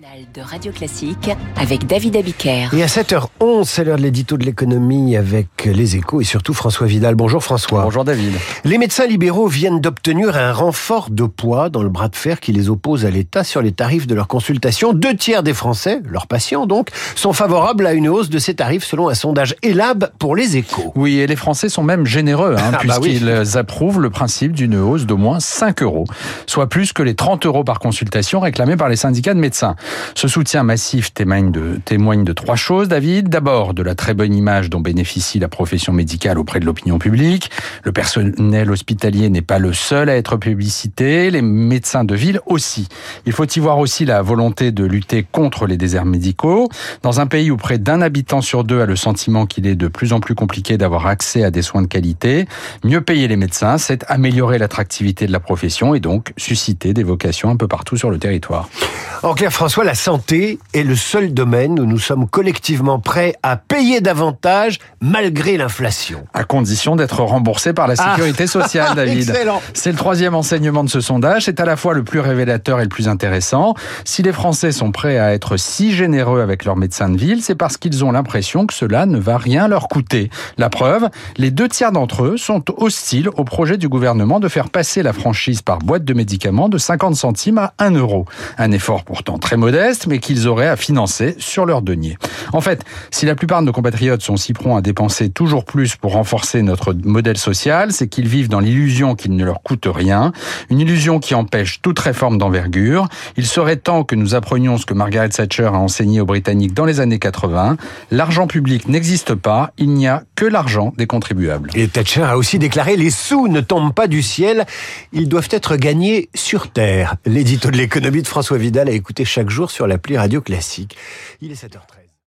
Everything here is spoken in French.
matinale de Radio Classique avec David Abiker. Et à 7h11, c'est l'heure de l'édito de l'économie avec les échos et surtout François Vidal. Bonjour François. Bonjour David. Les médecins libéraux viennent d'obtenir un renfort de poids dans le bras de fer qui les oppose à l'État sur les tarifs de leurs consultations. Deux tiers des Français, leurs patients donc, sont favorables à une hausse de ces tarifs selon un sondage ELAB pour les échos. Oui, et les Français sont même généreux, hein, Ah bah oui. puisqu'ils approuvent le principe d'une hausse d'au moins 5 euros, soit plus que les 30 euros par consultation réclamés par les syndicats de médecins. Ce soutien massif témoigne de, trois choses, David. D'abord, de la très bonne image dont bénéficie la profession médicale auprès de l'opinion publique. Le personnel hospitalier n'est pas le seul à être publicité, les médecins de ville aussi. Il faut y voir aussi la volonté de lutter contre les déserts médicaux. Dans un pays où près d'un habitant sur deux a le sentiment qu'il est de plus en plus compliqué d'avoir accès à des soins de qualité, mieux payer les médecins, c'est améliorer l'attractivité de la profession et donc susciter des vocations un peu partout sur le territoire. En clair, François, la santé est le seul domaine où nous sommes collectivement prêts à payer davantage malgré l'inflation. À condition d'être remboursé par la sécurité sociale, David. C'est le troisième enseignement de ce sondage. C'est à la fois le plus révélateur et le plus intéressant. Si les Français sont prêts à être si généreux avec leurs médecins de ville, c'est parce qu'ils ont l'impression que cela ne va rien leur coûter. La preuve, les deux tiers d'entre eux sont hostiles au projet du gouvernement de faire passer la franchise par boîte de médicaments de 50 centimes à 1 euro. Un effort pourtant très modeste, mais qu'ils auraient à financer sur leur denier. En fait, si la plupart de nos compatriotes sont si prompts à dépenser toujours plus pour renforcer notre modèle social, c'est qu'ils vivent dans l'illusion qu'il ne leur coûte rien, une illusion qui empêche toute réforme d'envergure. Il serait temps que nous apprenions ce que Margaret Thatcher a enseigné aux Britanniques dans les années 80. L'argent public n'existe pas, il n'y a que l'argent des contribuables. Et Thatcher a aussi déclaré les sous ne tombent pas du ciel, ils doivent être gagnés sur terre. L'édito de l'économie de François Vidal à écouter chaque jour sur l'appli Radio Classique. Il est 7h13.